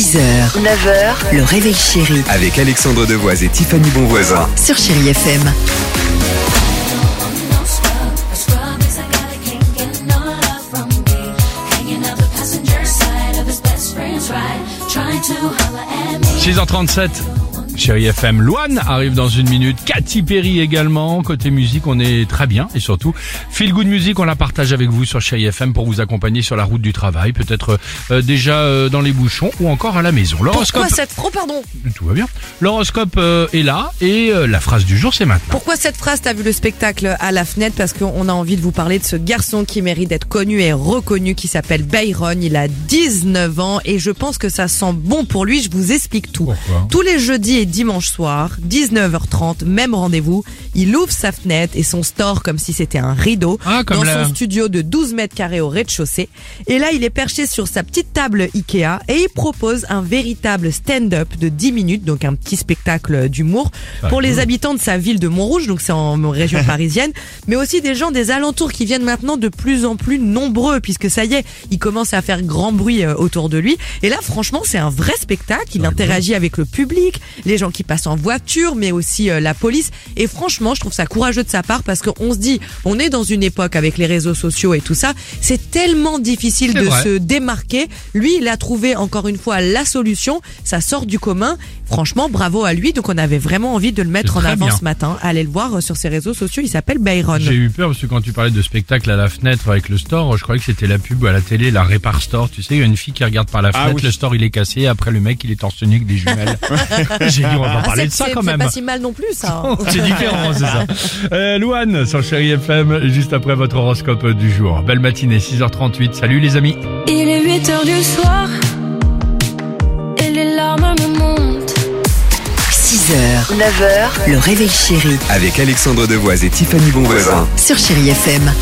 6h, 9h, le réveil chéri Avec Alexandre Devoise et Tiffany Bonvoisin. sur Chérie FM. No scrub, a scrub is a guy that can't get no love from me. Hanging out the passenger side of his best friend's ride, trying to holler at me. 6h37. Chérie FM, Loane arrive dans une minute. Katy Perry également. Côté musique, on est très bien. Et surtout, Feel Good Music, on la partage avec vous sur Chérie FM pour vous accompagner sur la route du travail. Peut-être euh, déjà euh, dans les bouchons ou encore à la maison. L'horoscope, Pourquoi cette oh pardon tout va bien. L'horoscope euh, est là et euh, la phrase du jour, c'est maintenant. Pourquoi cette phrase? T'as vu le spectacle à la fenêtre? Parce qu'on a envie de vous parler de ce garçon qui mérite d'être connu et reconnu qui s'appelle Byron. Il a 19 ans et je pense que ça sent bon pour lui. Je vous explique tout. Pourquoi? Tous les jeudis et dimanches soirs, 19h30, même rendez-vous. Il ouvre sa fenêtre et son store comme si c'était un rideau Ah, comme dans la- son studio de 12 mètres carrés au rez-de-chaussée. Et là, il est perché sur sa petite table Ikea et il propose un véritable stand-up de 10 minutes, donc un petit spectacle d'humour pour les habitants de sa ville de Montrouge, donc c'est en région parisienne, mais aussi des gens des alentours qui viennent maintenant de plus en plus nombreux puisque ça y est, il commence à faire grand bruit euh, autour de lui. Et là, franchement, c'est un vrai spectacle. Il interagit avec le public, les gens qui passent en voiture, mais aussi euh, la police. Et franchement, je trouve ça courageux de sa part parce qu'on se dit, on est dans une époque avec les réseaux sociaux et tout ça, c'est tellement difficile de vrai. se démarquer. Lui, il a trouvé encore une fois la solution. Ça sort du commun. Franchement, bravo à lui. Donc, on avait vraiment envie de le mettre en avant bien. ce matin. Allez le voir euh, sur ses réseaux sociaux. Il s'appelle Byron. J'ai eu peur parce que quand tu parlais de spectacle à la fenêtre avec le store, je croyais que c'était la pub à la télé, la Répar Store. Tu sais, il y a une fille qui regarde par la fenêtre, le store il est cassé, après le mec il est torse nu avec des jumelles. J'ai dit on va Ah, parler c'est- de ça c'est- quand c'est même. pas si mal non plus, ça. hein. C'est différent, c'est ça. Euh, Louane sur Chéri FM, juste après votre horoscope du jour. Belle matinée, 6h38. Salut les amis. Il est 8 heures du soir, et les larmes me montent. 6h, 9h, le réveil chéri Avec Alexandre Devoise et Tiffany Bonvoisin. sur Chérie FM.